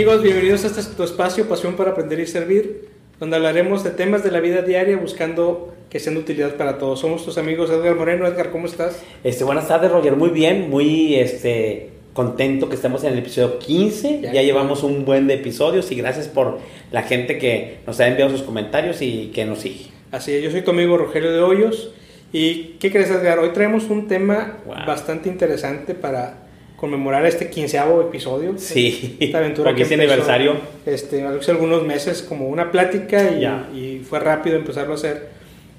Amigos, bienvenidos a este tu espacio Pasión para Aprender y Servir, donde hablaremos de temas de la vida diaria buscando que sean de utilidad para todos. Somos tus amigos Edgar Moreno. Edgar, ¿cómo estás? Este, buenas tardes, Roger. Muy bien, muy este, contento que estemos en el episodio 15. Ya, llevamos un buen de episodios y gracias por la gente que nos ha enviado sus comentarios y que nos sigue. Así es, yo soy tu amigo Rogelio de Hoyos. ¿Y qué crees, Edgar? Hoy traemos un tema bastante interesante para conmemorar este quinceavo episodio. Sí, esta aventura que aniversario. Este, hace algunos meses como una plática y, y, fue rápido empezarlo a hacer.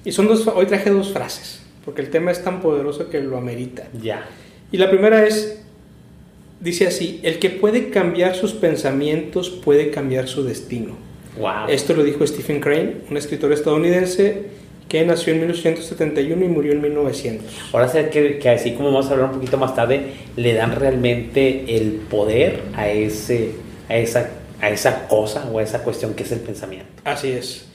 Y son dos, hoy traje dos frases, porque el tema es tan poderoso que lo amerita. Ya. Y la primera es, dice así, el que puede cambiar sus pensamientos puede cambiar su destino. Wow. Esto lo dijo Stephen Crane, un escritor estadounidense que nació en 1871 y murió en 1900. Ahora sé que, que, así como vamos a hablar un poquito más tarde, le dan realmente el poder a, ese, a, esa, a esa cosa o a esa cuestión que es el pensamiento. Así es.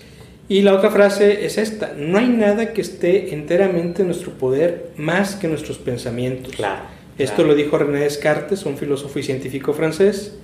Y la otra frase es esta, no hay nada que esté enteramente en nuestro poder más que nuestros pensamientos. Claro. Esto lo dijo René Descartes, un filósofo y científico francés,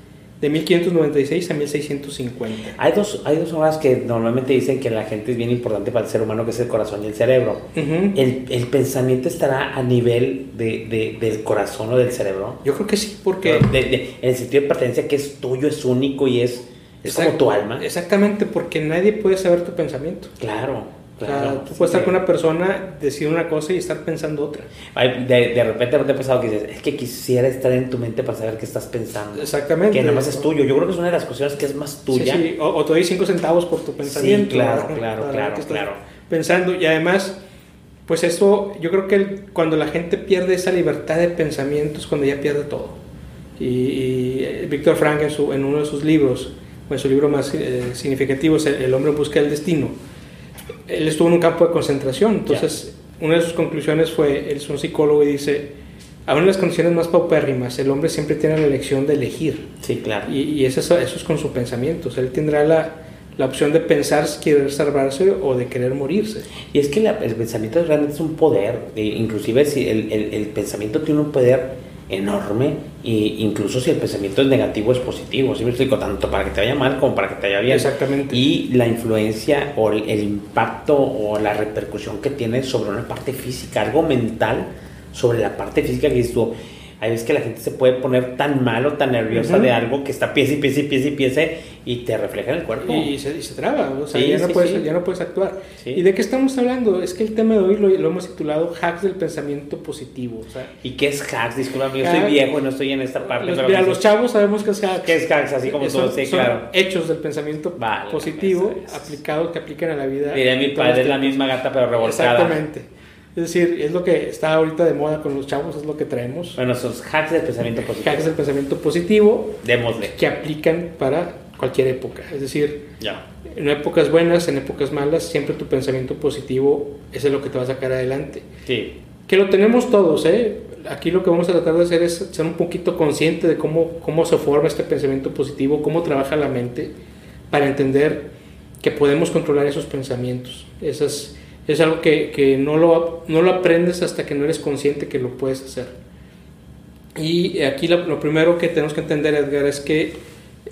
de 1596 a 1650. Hay dos, hay dos horas que normalmente dicen que la gente es bien importante para el ser humano, que es el corazón y el cerebro. el, el, pensamiento estará a nivel de, de, del corazón o del cerebro? Yo creo que sí, porque... en el sentido de pertenencia que es tuyo, es único y es, es como tu alma. Exactamente, porque nadie puede saber tu pensamiento. Claro tú puedes estar con una persona, decir una cosa y estar pensando otra. De, de repente te ha pasado que dices, es que quisiera estar en tu mente para saber qué estás pensando. Exactamente. Que nada más es tuyo. Yo creo que es una de las cuestiones que es más tuya. Sí, O, te doy cinco centavos por tu pensamiento. Sí, claro, claro, claro, claro. Pensando. Y además, pues eso, yo creo que cuando la gente pierde esa libertad de pensamiento es cuando ya pierde todo. Y, y Víctor Frank en, su, en uno de sus libros, en su libro más eh, significativo es El hombre busca del destino, él estuvo en un campo de concentración, entonces una de sus conclusiones fue, él es un psicólogo y dice, aún en las condiciones más paupérrimas, el hombre siempre tiene la elección de elegir. Sí, claro. Y, eso, eso, es con sus pensamientos, él tendrá la, la opción de pensar si querer salvarse o de querer morirse. Y es que el pensamiento realmente es un poder, inclusive si el, el, el pensamiento tiene un poder enorme e incluso si el pensamiento es negativo es positivo, ¿sí me explico? Tanto para que te vaya mal como para que te vaya bien. Exactamente. Y la influencia o el, impacto o la repercusión que tiene sobre una parte física, algo mental sobre la parte física que dices hay veces que la gente se puede poner tan mal o tan nerviosa de algo que está pieza y pieza y pieza y pieza y te refleja en el cuerpo. Y, se, y se, traba, o sea, ya, no puedes, ya, no puedes, actuar. ¿Y de qué estamos hablando? Es que el tema de hoy lo, lo hemos titulado Hacks del Pensamiento Positivo. O sea, ¿Y qué es hacks? Disculpa, yo soy viejo y no estoy en esta parte. Los, mira, los chavos sabemos qué es hacks. ¿Qué es hacks? Así como son, todo, sí, claro. hechos del pensamiento positivo aplicados que aplican a la vida. Diré mi padre, es la misma gata pero revolcada. Exactamente. Es decir, es lo que está ahorita de moda con los chavos, es lo que traemos. Bueno, esos hacks del pensamiento positivo. Hacks del pensamiento positivo. Démosle. Que aplican para cualquier época. Es decir, ya. en épocas buenas, en épocas malas, siempre tu pensamiento positivo es lo que te va a sacar adelante. Sí. Que lo tenemos todos, ¿eh? Aquí lo que vamos a tratar de hacer es ser un poquito consciente de cómo, cómo se forma este pensamiento positivo, cómo trabaja la mente, para entender que podemos controlar esos pensamientos, esas es algo que, que no, lo, no, lo, aprendes hasta que no eres consciente que lo puedes hacer. Y aquí lo, primero que tenemos que entender, Edgar, es que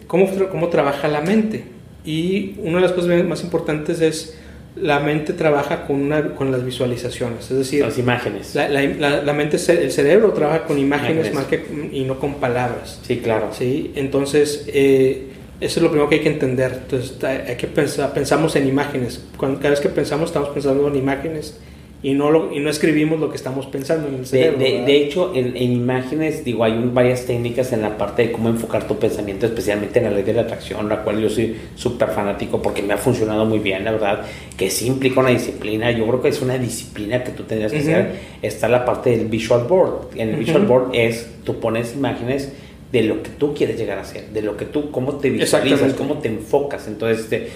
cómo, cómo trabaja la mente. Y una de las cosas más importantes es la mente trabaja con, una, con las visualizaciones, es decir, las imágenes. La, la, la mente, el cerebro trabaja con imágenes, Más que, y no con palabras. Sí, claro. ¿sí? Entonces, eh, eso es lo primero que hay que entender. Entonces, hay que pensar, pensamos en imágenes. Cuando, cada vez que pensamos, estamos pensando en imágenes y no, lo, y no escribimos lo que estamos pensando en el cerebro. De, de, hecho, en, en, imágenes, digo, hay varias técnicas en la parte de cómo enfocar tu pensamiento, especialmente en la ley de la atracción, la cual yo soy súper fanático porque me ha funcionado muy bien, la verdad, que sí implica una disciplina. Yo creo que es una disciplina que tú tendrías que hacer. Está la parte del visual board. En el visual board es, tú pones imágenes de lo que tú quieres llegar a ser, de lo que tú, cómo te visualizas, cómo te enfocas. Entonces, este,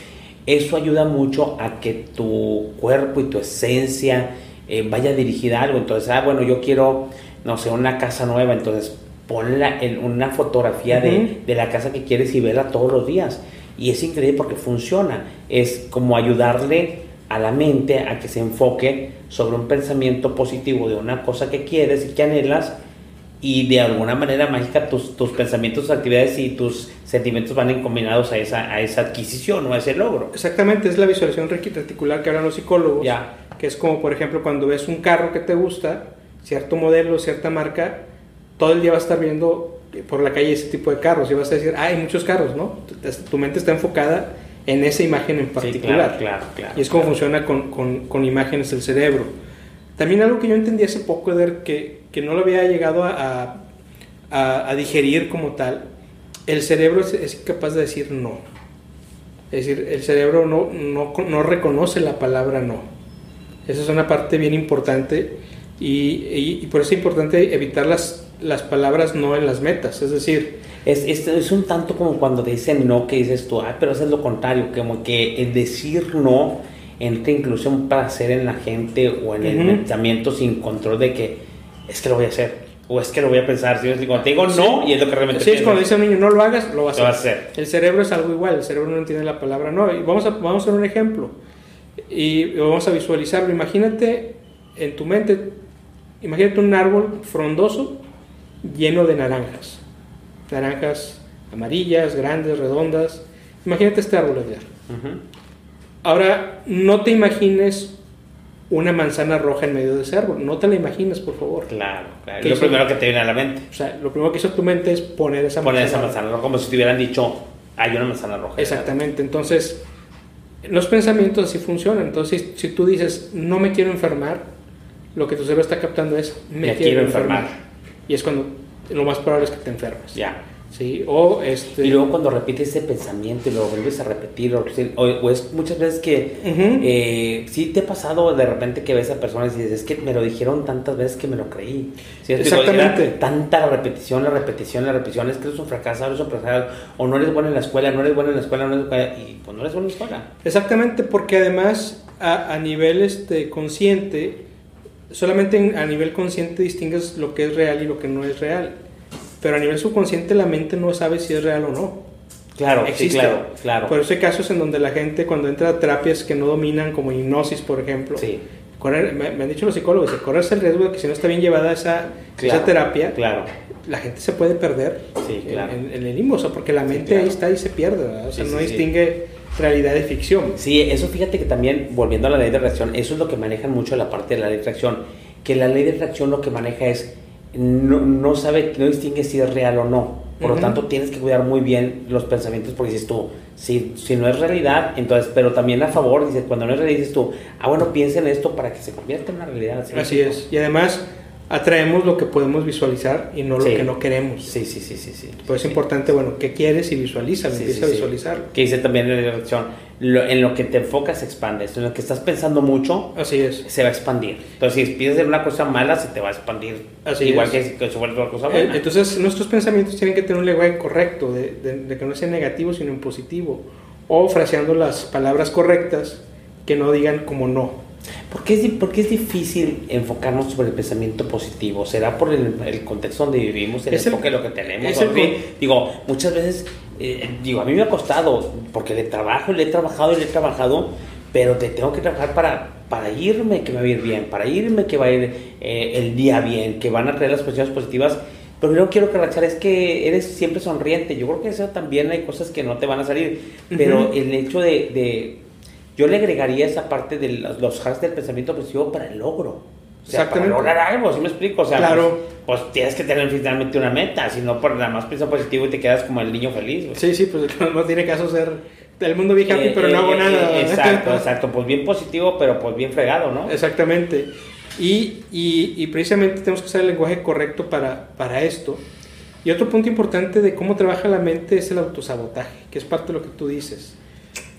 eso ayuda mucho a que tu cuerpo y tu esencia eh, vaya dirigida a algo. Entonces, ah, bueno, yo quiero, no sé, una casa nueva, entonces ponla en una fotografía de, de, la casa que quieres y vela todos los días. Y es increíble porque funciona. Es como ayudarle a la mente a que se enfoque sobre un pensamiento positivo de una cosa que quieres y que anhelas y de alguna manera mágica tus, tus pensamientos, tus actividades y tus sentimientos van encombinados a esa, a esa adquisición o a ese logro. Exactamente, es la visualización reticular que hablan los psicólogos, Ya. que es como, por ejemplo, cuando ves un carro que te gusta, cierto modelo, cierta marca, todo el día vas a estar viendo por la calle ese tipo de carros y vas a decir, ah, hay muchos carros, ¿no? Tu- Tu mente está enfocada en esa imagen en Sí, particular. claro, claro, claro. Y es como funciona con, con, con imágenes el cerebro. También algo que yo entendí hace poco, Eder, que, que no lo había llegado a, a, digerir como tal, el cerebro es, es incapaz de decir no. Es decir, el cerebro no, no, no reconoce la palabra no. Esa es una parte bien importante y, y- por eso es importante evitar las, las palabras no en las metas. Es decir, Es, es, es un tanto como cuando dicen no, que dices tú, ah, pero es lo contrario, como que el decir no entra incluso un placer en la gente o en el Ujú. pensamiento sin control de que es que lo voy a hacer o es que lo voy a pensar. ¿sí? Cuando te digo no, y es lo que realmente Sí, es cuando dice un niño, no lo hagas, lo va a hacer. El cerebro es algo igual, el cerebro no entiende la palabra no. Y vamos a, vamos a hacer un ejemplo y vamos a visualizarlo. Imagínate en tu mente, imagínate un árbol frondoso lleno de naranjas. Naranjas amarillas, grandes, redondas. Imagínate este árbol, Edgar. Ujú. Ahora, no te imagines una manzana roja en medio de ese árbol. No te la imagines, por favor. Claro, claro. ¿Qué Es lo hizo? primero que te viene a la mente. O sea, lo primero que hizo tu mente es poner esa Poner esa manzana manzana roja, como si te hubieran dicho, hay una manzana roja. Exactamente, entonces los pensamientos así funcionan. Entonces, si tú dices, no me quiero enfermar, lo que tu cerebro está captando es, me, Me quiero, quiero enfermar. enfermar. Y es cuando lo más probable es que te enfermes. Ya. ¿Sí? O este... Y luego cuando repites ese pensamiento y lo vuelves a repetir, o, o- es muchas veces que Ujú. eh, sí te ha pasado de repente que ves a personas y dices, es que me lo dijeron tantas veces que me lo creí. ¿Sí? Exactamente. era tanta la repetición, la repetición, la repetición, es que eres un fracasado, eres un fracasado, o no eres bueno en la escuela, no eres bueno en la escuela, no eres bueno, y pues no eres bueno en la escuela. Exactamente, porque además a, a nivel este, consciente, solamente en- a nivel consciente distingues lo que es real y lo que no es real. Pero a nivel subconsciente la mente no sabe si es real o no. Claro, Existe. sí, claro, claro. Por eso hay casos en donde la gente cuando entra a terapias que no dominan, como hipnosis, por ejemplo, Sí, correr- me, me han dicho los psicólogos, de correrse el riesgo de que si no está bien llevada esa, Claro, esa terapia, claro. la gente se puede perder Sí, claro. en, en el limbo, o sea, porque la mente claro. ahí está y se pierde, ¿verdad? o sea, no distingue realidad de ficción. Sí, eso fíjate que también, volviendo a la ley de reacción, eso es lo que manejan mucho la parte de la ley de reacción, que la ley de reacción lo que maneja es, no, no sabe, no distingue si es real o no. Por lo tanto, tienes que cuidar muy bien los pensamientos porque dices tú, si, si no es realidad, entonces, pero también a favor, dices, cuando no es realidad, dices tú, ah, bueno, piensa en esto para que se convierta en una realidad. ¿sí me Así es. Y además atraemos lo que podemos visualizar y no lo Sí. que no queremos. Sí, sí, sí, sí. sí. Pues es Sí. importante, bueno, ¿qué quieres? Y visualiza, empieza a visualizarlo. Que dice también la reacción, lo- en lo que te enfocas se expande, en lo que estás pensando mucho, Así es. se va a expandir. Entonces, si piensas en una cosa mala, se te va a expandir. Así Igual es. que si si fuera una cosa Eh, buena. Entonces, nuestros pensamientos tienen que tener un lenguaje correcto, de, de- de que no sea negativo, sino en positivo. O fraseando las palabras correctas que no digan como no. ¿Por, qué es, por qué es difícil enfocarnos sobre el pensamiento positivo? ¿Será por el, el contexto donde vivimos, el Es el- enfoque de lo que tenemos? el Digo, muchas veces, eh, digo, a mí me ha costado, porque le trabajo, le he trabajado y le he trabajado, pero te tengo que trabajar para, para irme que me va a ir bien, para irme que va a ir eh, el día bien, que van a traer las cuestiones positivas. Pero yo quiero que reaccionar es que eres siempre sonriente. Yo creo que eso también hay cosas que no te van a salir. Pero Ujú. el hecho de, de- Yo le agregaría esa parte de los, los hacks del pensamiento positivo para el logro. O sea, para Exactamente. lograr algo, ¿sí me explico? O sea, Claro. pues, pues tienes que tener finalmente una meta, si no por nada más piensa positivo y te quedas como el niño feliz. güey. Sí, sí, pues no tiene caso ser del mundo be happy, Eh, pero no eh, hago eh, nada. eh, exacto, exacto. Pues bien positivo, pero pues bien fregado, ¿no? Exactamente. Y, y- y precisamente tenemos que usar el lenguaje correcto para, para esto. Y otro punto importante de cómo trabaja la mente es el autosabotaje, que es parte de lo que tú dices.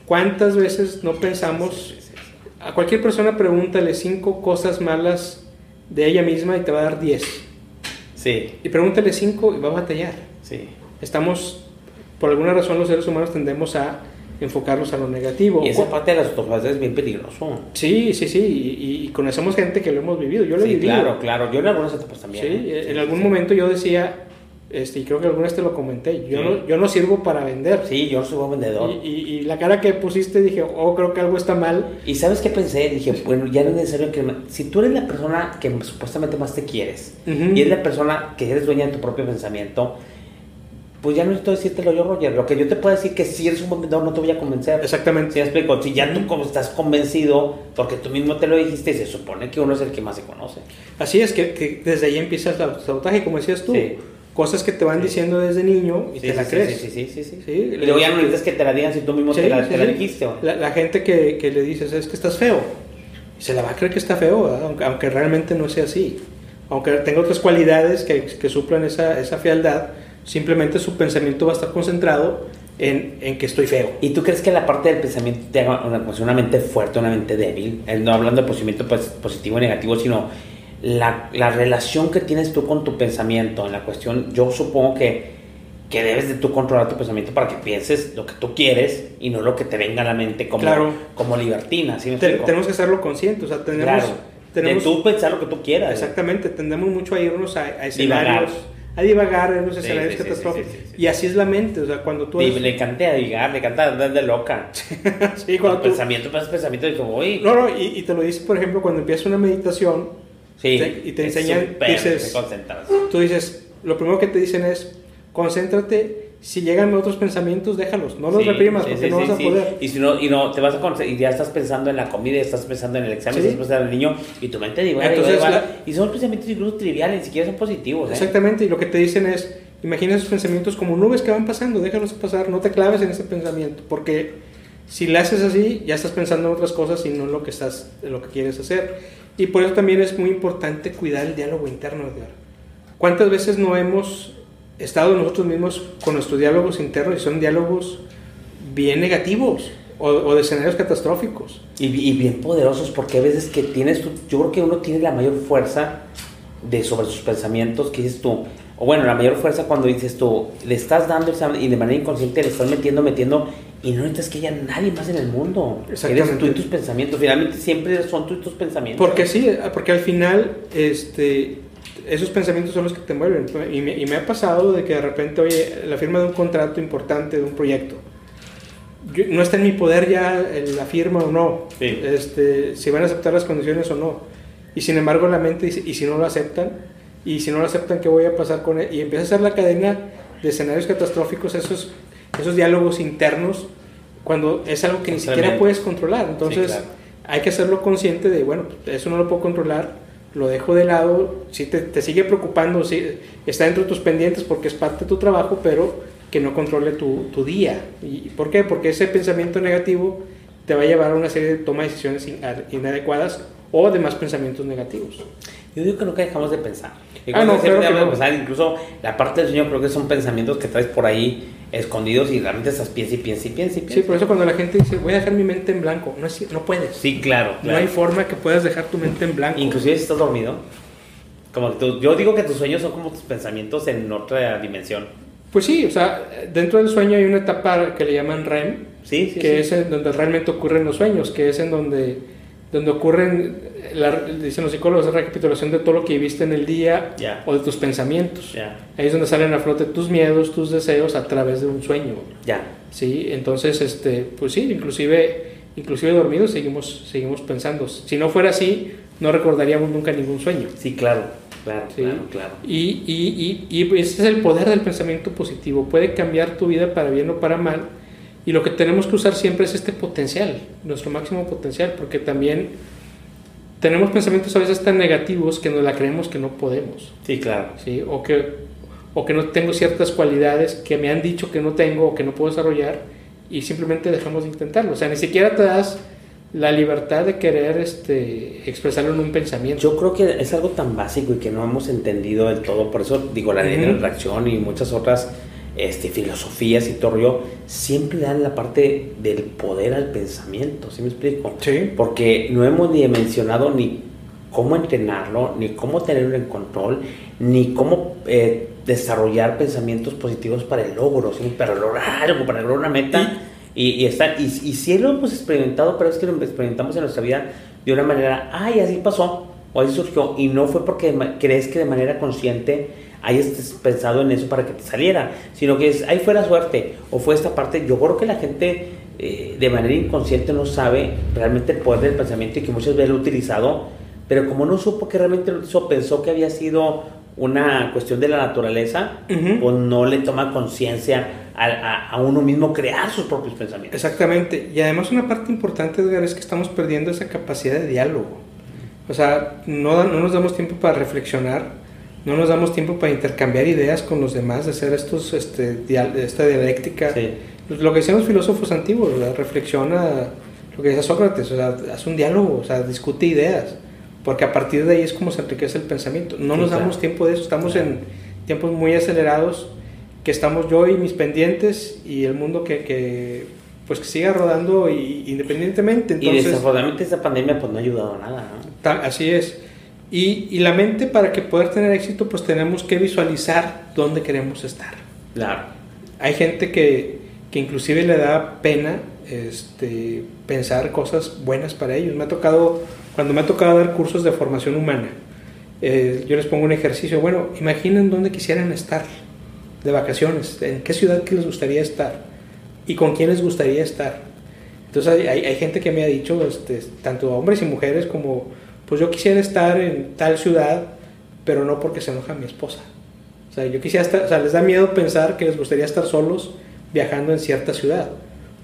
¿Cuántas veces no pensamos, a cualquier persona pregúntale cinco cosas malas de ella misma y te va a dar diez? Sí, Y pregúntale cinco y va a batallar. sí. Estamos, por alguna razón los seres humanos tendemos a enfocarnos a lo negativo. Y esa parte de las autofases es bien peligroso. Sí, sí, sí, y, y conocemos gente que lo hemos vivido, yo lo he Sí, vivido. claro, claro. Yo en algunas etapas también. Sí, ¿eh? en Sí, algún momento yo decía, Este, y creo que alguna vez te lo comenté. Yo, Sí. no, yo no sirvo para vender. Sí, yo soy buen vendedor. Y, y- y la cara que pusiste dije, oh, creo que algo está mal. ¿Y sabes qué pensé? Dije, bueno, ya no es necesario que... Si tú eres la persona que supuestamente más te quieres Ujú. y es la persona que eres dueña de tu propio pensamiento, pues ya no necesito decírtelo yo, Roger. Lo que yo te puedo decir que si eres un buen vendedor no te voy a convencer. Exactamente. ¿Sí me explico? Si ya tú como estás convencido, porque tú mismo te lo dijiste, se supone que uno es el que más se conoce. Así es, que, que desde ahí empieza el autosabotaje, como decías tú. Sí. Cosas que te van diciendo desde niño y Sí, te sí, la crees. Sí, sí, sí, sí. Y luego ya no necesitas que te la digan si tú mismo te la, te la dijiste. ¿o? La, la gente que, que le dices es que estás feo, se la va a creer que está feo, aunque, aunque realmente no sea así. Aunque tenga otras cualidades que, que suplan esa, esa fealdad, simplemente su pensamiento va a estar concentrado en, en que estoy feo. ¿Y tú crees que la parte del pensamiento te haga una, pues, una mente fuerte, una mente débil? No hablando de pensamiento pues, positivo y negativo, sino la, la relación que tienes tú con tu pensamiento. En la cuestión, yo supongo que, que debes de tú controlar tu pensamiento para que pienses lo que tú quieres y no lo que te venga a la mente como, Claro. como libertina. ¿sí Te- tenemos que hacerlo conscientes, o sea, tenemos... Claro. tenemos de tú pensar lo que tú quieras. Exactamente, tendemos mucho a irnos a, a Divagar. escenarios, a divagar en los escenarios sí, sí, catastróficos. sí. Y así es la mente, o sea, cuando tú... Eres- le encanta digar, le encanta andar de loca. sí, cuando tú- pensamiento, pues pensamiento, y como, uy, No, no, y, y te lo dice, por ejemplo, cuando empiezas una meditación, sí, y te enseñan, dices- tú dices, lo primero que te dicen es, concéntrate, si llegan otros pensamientos, déjalos, no los Sí, reprimas sí, porque sí, no vas a poder. Y si no, y no te vas a y ya estás pensando en la comida, estás pensando en el examen, estás pensando en el niño, y tu mente divaga, Entonces, divaga, la- y son pensamientos incluso triviales, ni siquiera son positivos. ¿eh? Exactamente, y lo que te dicen es, imagina esos pensamientos como nubes que van pasando, déjalos pasar, no te claves en ese pensamiento, porque si le haces así, ya estás pensando en otras cosas y no en lo que estás, en lo que quieres hacer. Y por eso también es muy importante cuidar el diálogo interno. ¿Cuántas veces no hemos estado nosotros mismos con nuestros diálogos internos y son diálogos bien negativos o, de escenarios catastróficos? Y, bien poderosos, porque a veces que tienes, tú- yo creo que uno tiene la mayor fuerza de sobre sus pensamientos, que dices tú, o bueno, la mayor fuerza cuando dices tú, le estás dando y de manera inconsciente le estás metiendo, metiendo, y no necesitas que haya nadie más en el mundo. Exactamente. Eres tú y tus pensamientos, finalmente siempre son tú y tus pensamientos. Porque sí, porque al final este, esos pensamientos son los que te mueven. Y me, y me ha pasado de que de repente, oye, la firma de un contrato importante, de un proyecto, yo- no está en mi poder ya la firma o no, Sí. este, si van a aceptar las condiciones o no. Y sin embargo la mente dice, ¿y si no lo aceptan? Y si no lo aceptan, ¿qué voy a pasar con él? Y empieza a hacer la cadena de escenarios catastróficos, esos, esos diálogos internos, cuando es algo que ni siquiera puedes controlar. Entonces, claro. hay que hacerlo consciente de, bueno, eso no lo puedo controlar, lo dejo de lado, si te, te sigue preocupando, si está dentro de tus pendientes porque es parte de tu trabajo, pero que no controle tu, tu día. ¿Y por qué? Porque ese pensamiento negativo te va a llevar a una serie de toma de decisiones in- inadecuadas o de más pensamientos negativos. Yo digo que nunca dejamos de pensar. Ah, no, claro que dejamos de no. pensar, incluso la parte del sueño creo que son pensamientos que traes por ahí escondidos y realmente estás piensa y piensa y piensa y Sí, piensa. por eso cuando la gente dice, voy a dejar mi mente en blanco, no, es, no puedes. Sí, claro, No hay forma que puedas dejar tu mente en blanco. Inclusive si estás dormido. Como tú- yo digo que tus sueños son como tus pensamientos en otra dimensión. Pues sí, o sea, dentro del sueño hay una etapa que le llaman REM, Sí, sí, que sí. es en donde realmente ocurren los sueños, que es en donde, donde ocurren, la- dicen los psicólogos, la recapitulación de todo lo que viviste en el día Ya. o de tus pensamientos. Ya, Ahí es donde salen a flote tus miedos, tus deseos a través de un sueño. ya. Sí, entonces, este, pues sí, inclusive, inclusive dormidos seguimos, seguimos pensando. Si no fuera así, no recordaríamos nunca ningún sueño. Sí, claro, claro, Sí. claro, claro. Y, y, y, y ese es el poder del pensamiento positivo. Puede cambiar tu vida para bien o para mal. Y lo que tenemos que usar siempre es este potencial, nuestro máximo potencial, porque también tenemos pensamientos a veces tan negativos que nos la creemos que no podemos, Sí, claro. ¿sí? O que, o que no tengo ciertas cualidades que me han dicho que no tengo o que no puedo desarrollar y simplemente dejamos de intentarlo. O sea, ni siquiera te das la libertad de querer este, expresarlo en un pensamiento. Yo creo que es algo tan básico y que no hemos entendido del todo. Por eso digo, la ley de la Ujú. atracción y muchas otras este, filosofías y todo rollo, siempre dan la parte del poder al pensamiento, ¿sí me explico? Sí. Porque no hemos ni mencionado ni cómo entrenarlo, ni cómo tenerlo en control, ni cómo eh, desarrollar pensamientos positivos para el logro, ¿sí? para lograr algo, para lograr una meta. Y, y, está, y, y sí lo hemos experimentado, pero es que lo experimentamos en nuestra vida de una manera, ay, así pasó, o así surgió, y no fue porque crees que de manera consciente hayas pensado en eso para que te saliera, sino que es, ahí fue la suerte, o fue esta parte, yo creo que la gente eh, de manera inconsciente no sabe realmente el poder del pensamiento y que muchas veces lo ha utilizado, pero como no supo que realmente lo hizo, pensó que había sido una cuestión de la naturaleza, o no le toma conciencia a, a, uno mismo crear sus propios pensamientos. Exactamente, y además una parte importante, Edgar, es que estamos perdiendo esa capacidad de diálogo. O sea, no, no nos damos tiempo para reflexionar, no nos damos tiempo para intercambiar ideas con los demás, de hacer estos, este, esta dialéctica. Pues lo que decían los filósofos antiguos, reflexiona lo que decía Sócrates, o sea, haz un diálogo, o sea, discute ideas, porque a partir de ahí es como se enriquece el pensamiento. No nos damos tiempo de eso, estamos en tiempos muy acelerados, que estamos yo y mis pendientes y el mundo que, que pues que siga rodando y, independientemente. Entonces, y desafortunadamente esta pandemia pues no ha ayudado a nada. ¿no? así es. Y, y, la mente para que poder tener éxito pues tenemos que visualizar dónde queremos estar. Claro. Hay gente que, que inclusive le da pena este, pensar cosas buenas para ellos. Me ha tocado, cuando me ha tocado dar cursos de formación humana, eh, yo les pongo un ejercicio, bueno, imaginen dónde quisieran estar de vacaciones, en qué ciudad que les gustaría estar y con quién les gustaría estar. Entonces hay, hay gente que me ha dicho, este, tanto hombres y mujeres, como, pues yo quisiera estar en tal ciudad, pero no porque se enoja mi esposa. O sea, yo quisiera estar, o sea, les da miedo pensar que les gustaría estar solos viajando en cierta ciudad.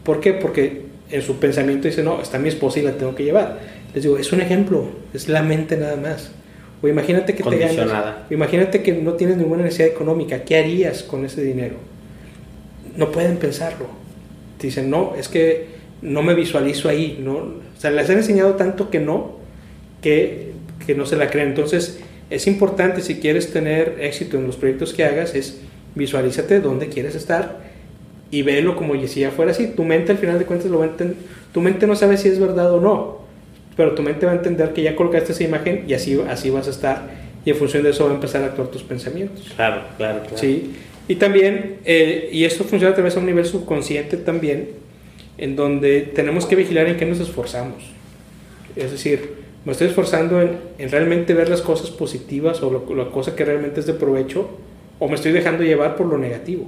¿Por qué? Porque en su pensamiento dice, no, está mi esposa y la tengo que llevar. Les digo, es un ejemplo, es la mente nada más. O imagínate que te ganas, imagínate que no tienes ninguna necesidad económica, ¿qué harías con ese dinero? No pueden pensarlo dicen, no, es que no me visualizo ahí, ¿no? O sea, les han enseñado tanto que no, que, que no se la creen. Entonces, es importante si quieres tener éxito en los proyectos que hagas, es visualízate dónde quieres estar y velo como si ya fuera así. Tu mente al final de cuentas lo va a entender. Tu mente no sabe si es verdad o no, pero tu mente va a entender que ya colocaste esa imagen y así, así vas a estar y en función de eso va a empezar a actuar tus pensamientos. Claro, claro, claro. Sí. Y también, eh, y esto funciona tal vez a un nivel subconsciente también, en donde tenemos que vigilar en qué nos esforzamos. Es decir, me estoy esforzando en, en realmente ver las cosas positivas o lo, la cosa que realmente es de provecho, o me estoy dejando llevar por lo negativo,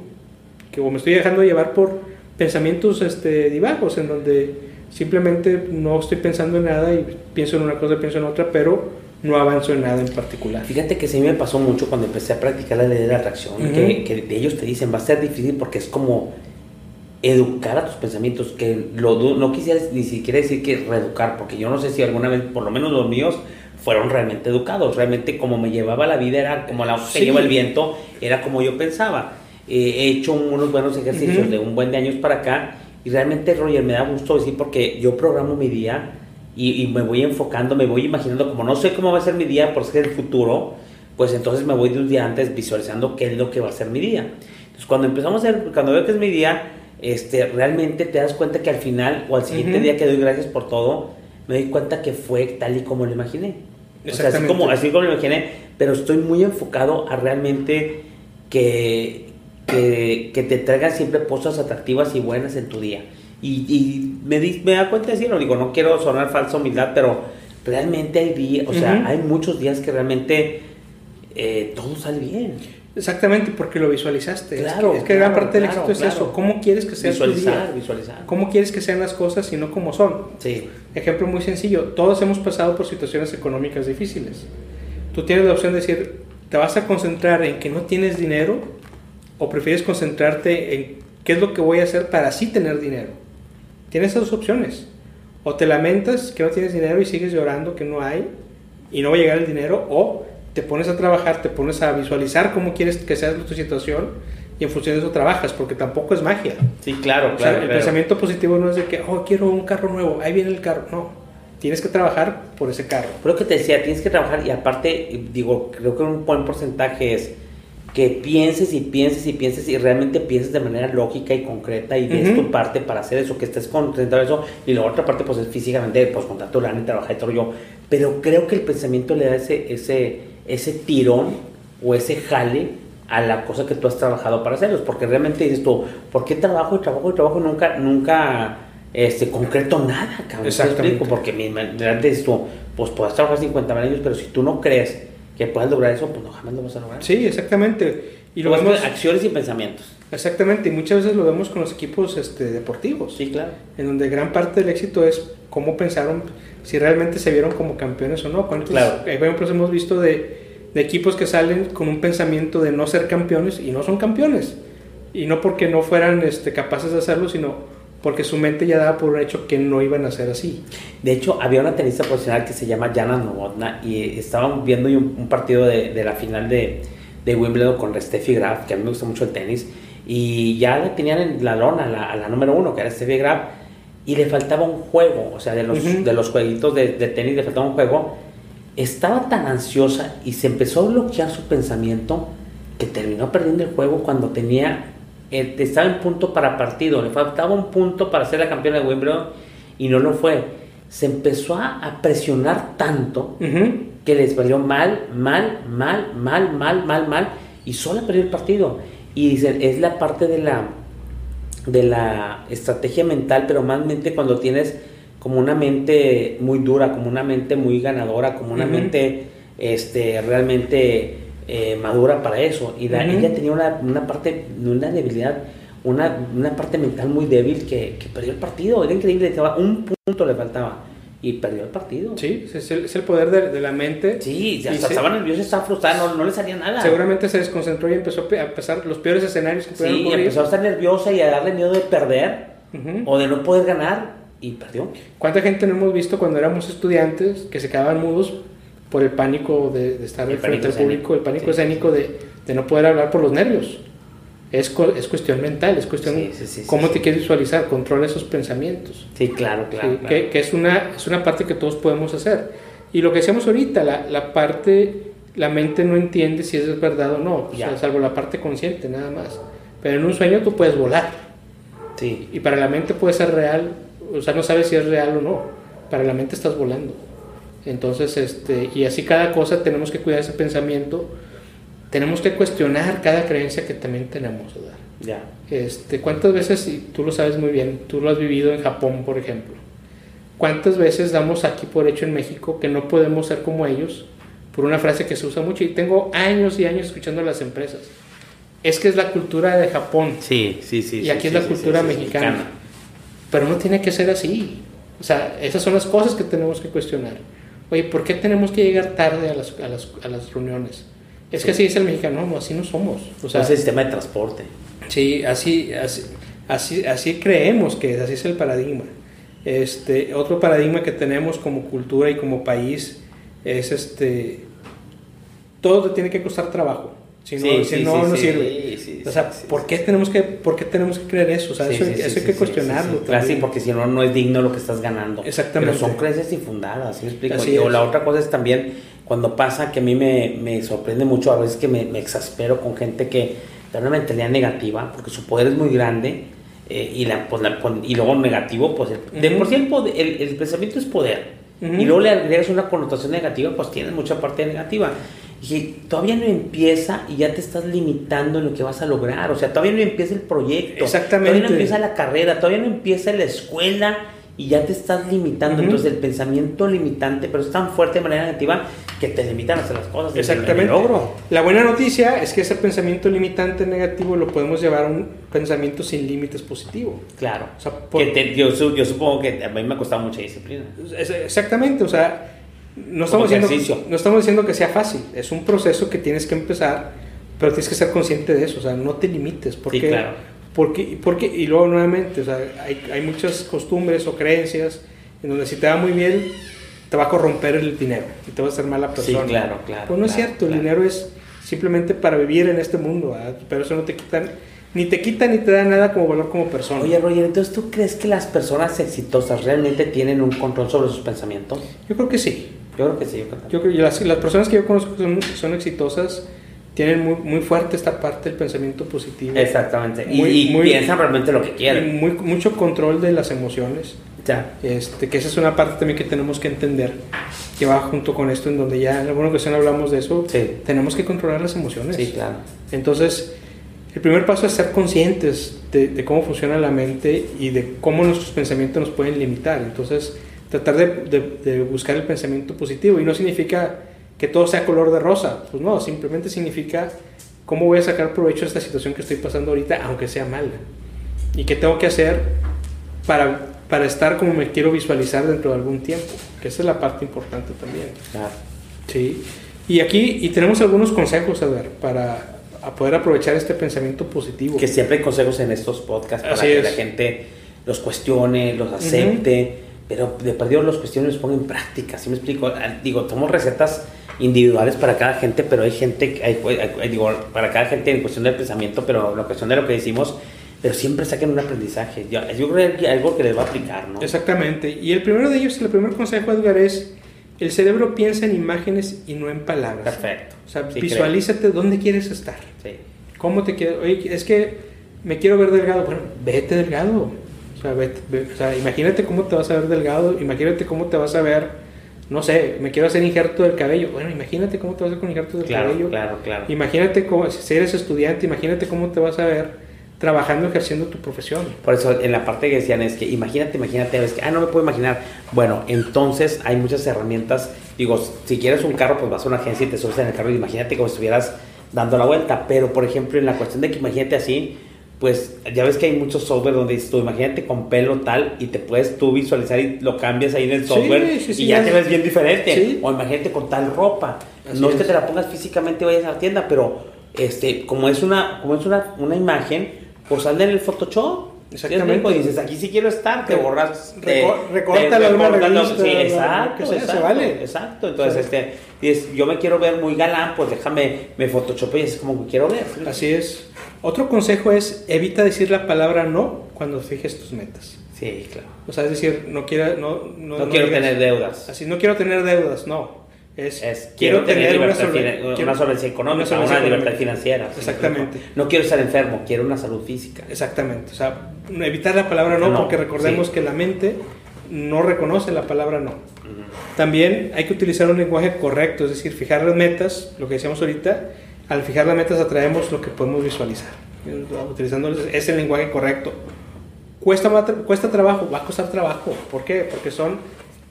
que, o me estoy dejando llevar por pensamientos este, divagos, en donde simplemente no estoy pensando en nada y pienso en una cosa, pienso en otra, pero no avanzó en nada en particular. Fíjate que sí me pasó mucho cuando empecé a practicar la ley de la atracción, que, que, ellos te dicen va a ser difícil porque es como educar a tus pensamientos, que lo, no quisiera ni siquiera decir que reeducar, porque yo no sé si alguna vez, por lo menos los míos, fueron realmente educados, realmente como me llevaba la vida era como la que lleva el viento, era como yo pensaba. he hecho unos buenos ejercicios de un buen de años para acá y realmente Roger me da gusto decir porque yo programo mi día y, me voy enfocando, me voy imaginando, como no sé cómo va a ser mi día por ser el futuro, pues entonces me voy de un día antes visualizando qué es lo que va a ser mi día. Entonces cuando empezamos a ver, cuando veo que es mi día, este, realmente te das cuenta que al final o al siguiente día que doy gracias por todo, me doy cuenta que fue tal y como lo imaginé. O sea, así como, así como lo imaginé, pero estoy muy enfocado a realmente que, que, que te traigan siempre cosas atractivas y buenas en tu día. Y, me, me da cuenta de decirlo, digo, no quiero sonar falsa humildad, pero realmente hay días, o sea, hay muchos días que realmente eh, todo sale bien. Exactamente, porque lo visualizaste. Claro. Es que, gran parte del éxito es eso. ¿Cómo quieres que sea visualizar, tu Visualizar. ¿Cómo quieres que sean las cosas y no como son? Sí. Ejemplo muy sencillo. Todos hemos pasado por situaciones económicas difíciles. Tú tienes la opción de decir, ¿te vas a concentrar en que no tienes dinero? ¿O prefieres concentrarte en qué es lo que voy a hacer para así tener dinero? Tienes esas dos opciones. O te lamentas que no tienes dinero y sigues llorando que no hay y no va a llegar el dinero, o te pones a trabajar, te pones a visualizar cómo quieres que sea tu situación y en función de eso trabajas, porque tampoco es magia. Sí, claro, claro. el pensamiento positivo no es de que, oh, quiero un carro nuevo, ahí viene el carro. No, tienes que trabajar por ese carro. Creo que te decía, tienes que trabajar y aparte, digo, creo que un buen porcentaje es que pienses y pienses y pienses y realmente pienses de manera lógica y concreta y des tu parte para hacer eso, que estés concentrado en eso y la otra parte pues es físicamente pues lana y trabajar y todo yo, pero creo que el pensamiento le da ese, ese, ese tirón o ese jale a la cosa que tú has trabajado para hacerlos, porque realmente dices tú, ¿por qué trabajo y trabajo y trabajo nunca, nunca este, concreto nada, cabrón? Exactamente. Porque realmente dices tú, pues puedes trabajar 50 mil años, pero si tú no crees que puedas lograr eso, pues no jamás lo vas a lograr. Sí, exactamente. Y lo pues vemos acciones y pensamientos. Exactamente, y muchas veces lo vemos con los equipos este, deportivos. Sí, claro. En donde gran parte del éxito es cómo pensaron, si realmente se vieron como campeones o no. ¿Cuántos claro. ejemplos hemos visto de, de equipos que salen con un pensamiento de no ser campeones y no son campeones? Y no porque no fueran este, capaces de hacerlo, sino porque su mente ya daba por un hecho que no iban a ser así. De hecho, había una tenista profesional que se llama Jana Novotna y estaban viendo un, partido de, de, la final de, de Wimbledon con Steffi Graf, que a mí me gusta mucho el tenis, y ya la tenían en la lona, la, a la número uno, que era Steffi Graf, y le faltaba un juego, o sea, de los, de los jueguitos de, de tenis le faltaba un juego. Estaba tan ansiosa y se empezó a bloquear su pensamiento que terminó perdiendo el juego cuando tenía eh, estaba en punto para partido, le faltaba un punto para ser la campeona de Wimbledon y no lo fue. Se empezó a, presionar tanto que les valió mal, mal, mal, mal, mal, mal, mal y solo perdió el partido. Y dicen, es la parte de la, de la estrategia mental, pero más mente cuando tienes como una mente muy dura, como una mente muy ganadora, como una mente este, realmente eh, madura para eso. Y ella tenía una, una, parte, una debilidad, una, una parte mental muy débil que, que, perdió el partido. Era increíble, un punto le faltaba. Y perdió el partido. Sí, es el, es el poder de, de, la mente. Sí, ya estaba nervioso, estaba frustrado, no, no, le salía nada. Seguramente se desconcentró y empezó a pasar los peores escenarios que pudieron Sí, empezó a estar nerviosa y a darle miedo de perder o de no poder ganar y perdió. ¿Cuánta gente no hemos visto cuando éramos estudiantes que se quedaban mudos por el pánico de, estar frente al público, el pánico escénico de, de, no poder hablar por los nervios. Es, es cuestión mental, es cuestión cómo te quieres visualizar, controla esos pensamientos. Sí, claro, claro. Que, que, es, una, es una parte que todos podemos hacer. Y lo que decíamos ahorita, la, la parte, la mente no entiende si es verdad o no, o sea, salvo la parte consciente, nada más. Pero en un sueño tú puedes volar. Sí. Y para la mente puede ser real, o sea, no sabes si es real o no. Para la mente estás volando. Entonces, este, y así cada cosa tenemos que cuidar ese pensamiento, tenemos que cuestionar cada creencia que también tenemos, ¿verdad? Ya. Este, ¿Cuántas veces, y tú lo sabes muy bien, tú lo has vivido en Japón, por ejemplo, cuántas veces damos aquí por hecho en México que no podemos ser como ellos por una frase que se usa mucho y tengo años y años escuchando a las empresas? Es que es la cultura de Japón. Sí, sí, sí. Y aquí es la cultura mexicana. mexicana. Pero no tiene que ser así. O sea, esas son las cosas que tenemos que cuestionar. Oye, ¿por qué tenemos que llegar tarde a las, a las, a las reuniones? Es que así es el mexicano, no, así no somos. O sea, es el sistema de transporte. Sí, así, así, así, así creemos que es, así es el paradigma. Este, otro paradigma que tenemos como cultura y como país es este, todo te tiene que costar trabajo. Si no, si no, no sirve. o sea, ¿por, qué tenemos que, ¿por qué tenemos que creer eso? O sea, eso, eso hay que cuestionarlo. Claro, sí, porque si no, no es digno lo que estás ganando. Exactamente. Pero son creencias infundadas, ¿sí me explico? o la otra cosa es también cuando pasa que a mí me, me sorprende mucho, a veces que me, me, exaspero con gente que tiene una mentalidad negativa, porque su poder es muy grande. Eh, y, la, pues, la, y luego negativo, pues de por sí el, el, pensamiento es poder. Y luego le agregas una connotación negativa, pues tienes mucha parte negativa. Y todavía no empieza y ya te estás limitando en lo que vas a lograr. O sea, todavía no empieza el proyecto. Exactamente. Todavía no empieza la carrera, todavía no empieza la escuela y ya te estás limitando. Entonces, el pensamiento limitante, pero es tan fuerte de manera negativa que te limitan a hacer las cosas. Exactamente. Logro. La buena noticia es que ese pensamiento limitante negativo lo podemos llevar a un pensamiento sin límites positivo. Claro. O sea, yo, yo, supongo que a mí me ha costado mucha disciplina. Exactamente. O sea no estamos, diciendo, no estamos diciendo que sea fácil, es un proceso que tienes que empezar, pero tienes que ser consciente de eso, o sea, no te limites, porque, sí, claro. porque, porque, y luego nuevamente, o sea, hay, hay, muchas costumbres o creencias en donde si te va muy bien, te va a corromper el dinero y te va a hacer mala persona. Sí, claro, claro. Pues no es cierto, el dinero es simplemente para vivir en este mundo, pero eso no te quitan ni te quita ni te da nada como valor como persona. Oye, Roger, entonces tú crees que las personas exitosas realmente tienen un control sobre sus pensamientos? Yo creo que sí. Yo creo que sí. Yo creo, las, las personas que yo conozco que son, son, exitosas tienen muy, muy fuerte esta parte del pensamiento positivo. Exactamente. y, muy, piensan realmente lo que quieren. Muy, mucho control de las emociones. Ya. Este, que esa es una parte también que tenemos que entender, que va junto con esto, en donde ya en alguna ocasión hablamos de eso. Sí. Tenemos que controlar las emociones. Sí, claro. Entonces, el primer paso es ser conscientes de, de cómo funciona la mente y de cómo nuestros pensamientos nos pueden limitar. Entonces, tratar de, de, buscar el pensamiento positivo y no significa que todo sea color de rosa. Pues no, simplemente significa cómo voy a sacar provecho de esta situación que estoy pasando ahorita, aunque sea mala. Y qué tengo que hacer para, para estar como me quiero visualizar dentro de algún tiempo. Que esa es la parte importante también. Claro. Sí. Y aquí, y tenemos algunos consejos, Edgar, para a poder aprovechar este pensamiento positivo. Que siempre hay consejos en estos podcasts para Así que es. la gente los cuestione, los acepte, pero de perdido los cuestiones los ponga en práctica. ¿Sí me explico? Ah, Digo, tomamos recetas individuales para cada gente, pero hay gente, hay- digo, para cada gente en cuestión del pensamiento, pero en cuestión de lo que decimos, pero siempre saquen un aprendizaje. Yo, yo creo que algo que les va a aplicar, ¿no? Exactamente. Y el primero de ellos, el primer consejo, Edgar, es el cerebro piensa en imágenes y no en palabras. Perfecto. O sea, Sí, visualízate dónde quieres estar. Sí. ¿Cómo te quieres? Oye, es que me quiero ver delgado. Bueno, vete delgado. O sea, vete- ve- o sea, imagínate cómo te vas a ver delgado. Imagínate cómo te vas a ver, no sé, me quiero hacer injerto del cabello. Bueno, imagínate cómo te vas a hacer con injerto del Claro, cabello. claro, claro. Imagínate cómo, si eres estudiante, imagínate cómo te vas a ver trabajando, ejerciendo tu profesión. Por eso en la parte que decían es que imagínate, imagínate, es que, ah, no me puedo imaginar. Bueno, entonces hay muchas herramientas. Digo, si quieres un carro, pues vas a una agencia y te subes en el carro y imagínate como si estuvieras dando la vuelta. Pero, por ejemplo, en la cuestión de que imagínate así, pues ya ves que hay muchos software donde dices tú, imagínate con pelo tal y te puedes tú visualizar y lo cambias ahí en el software sí, sí, y ya te ves bien diferente. O imagínate con tal ropa. Así no es que te la pongas físicamente y vayas a la tienda, pero este, como es una, como es una, una imagen, pues sal en el Photoshop. Exactamente. Y dices, aquí sí quiero estar, te borras. te- recórtalo te en una recortas lo- revista, Sí, exacto. exacto, vale. Exacto. Entonces, Sí. este, dices, yo me quiero ver muy galán, pues déjame, me photoshop y es como que quiero ver. Así es. Otro consejo es evita decir la palabra no cuando fijes tus metas. Sí, claro. O sea, es decir, no quiero, no, no, No, quiero digas- tener deudas. Así, no quiero tener deudas, no. Es, Es, quiero, tener, solve- finan- una, quiero- solvencia económica, una, solvencia libertad financiera. ¿sí? Exactamente. No quiero estar enfermo, quiero una salud física. Exactamente. O sea, evitar la palabra no, No, porque recordemos sí. que la mente no reconoce la palabra no. También hay que utilizar un lenguaje correcto, es decir, fijar las metas, lo que decíamos ahorita, al fijar las metas atraemos lo que podemos visualizar, utilizando ese lenguaje correcto. Cuesta, cuesta trabajo, va a costar trabajo, ¿por qué? Porque son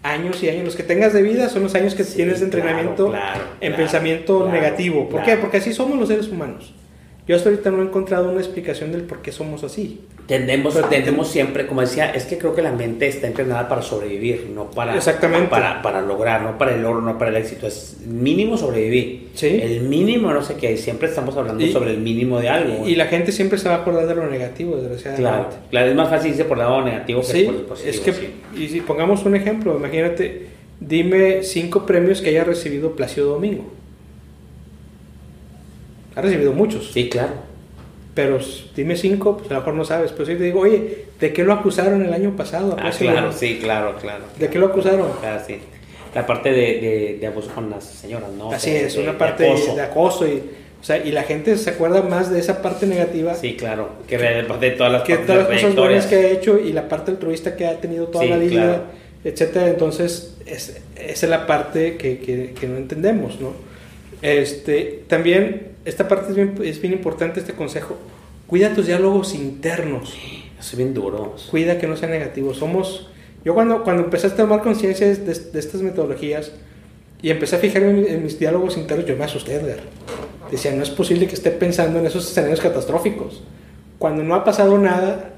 años y años, los que tengas de vida son los años que Sí, tienes de entrenamiento claro, en claro, pensamiento negativo. ¿Por qué? Porque así somos los seres humanos. Yo hasta ahorita no he encontrado una explicación del por qué somos así. Tendemos, Pero- tendemos siempre, como decía, es que creo que la mente está entrenada para sobrevivir, no para, Exactamente. para, para lograr, no para el logro, no para el éxito. Es mínimo sobrevivir. Sí. El mínimo, no sé qué, siempre estamos hablando Y- sobre el mínimo de algo. Y la gente siempre se va a acordar de lo negativo, claro, desgraciadamente. claro, es más fácil irse por el lado negativo que Sí, por el positivo. es que, sí. y si pongamos un ejemplo, imagínate, dime cinco premios que haya recibido Plácido Domingo. Ha recibido muchos, Sí, claro. pero dime cinco, pues a lo mejor no sabes. Pero si te digo, oye, ¿de qué lo acusaron el año pasado? Ah, Plácido claro, sí, claro, claro. ¿De qué lo acusaron? Claro, sí. La parte de, de, de abuso con las señoras, ¿no? Así es, una parte de acoso. de acoso. y, o sea, y la gente se acuerda más de esa parte negativa Sí, claro. Que de, de todas las que todas las cosas buenas que ha hecho y la parte altruista que ha tenido toda Sí, la vida, claro. etcétera. Entonces, es- esa es la parte que, que- que no entendemos, ¿no? Este, también, esta parte es bien, es bien importante, este consejo. Cuida tus diálogos internos. Soy bien duro. Cuida que no sean negativos. Somos... Yo cuando, cuando empecé a tomar conciencia de, de estas metodologías y empecé a fijarme en, en mis diálogos internos, yo me asusté, Edgar. Decía, no es posible que esté pensando en esos escenarios catastróficos. Cuando no ha pasado nada,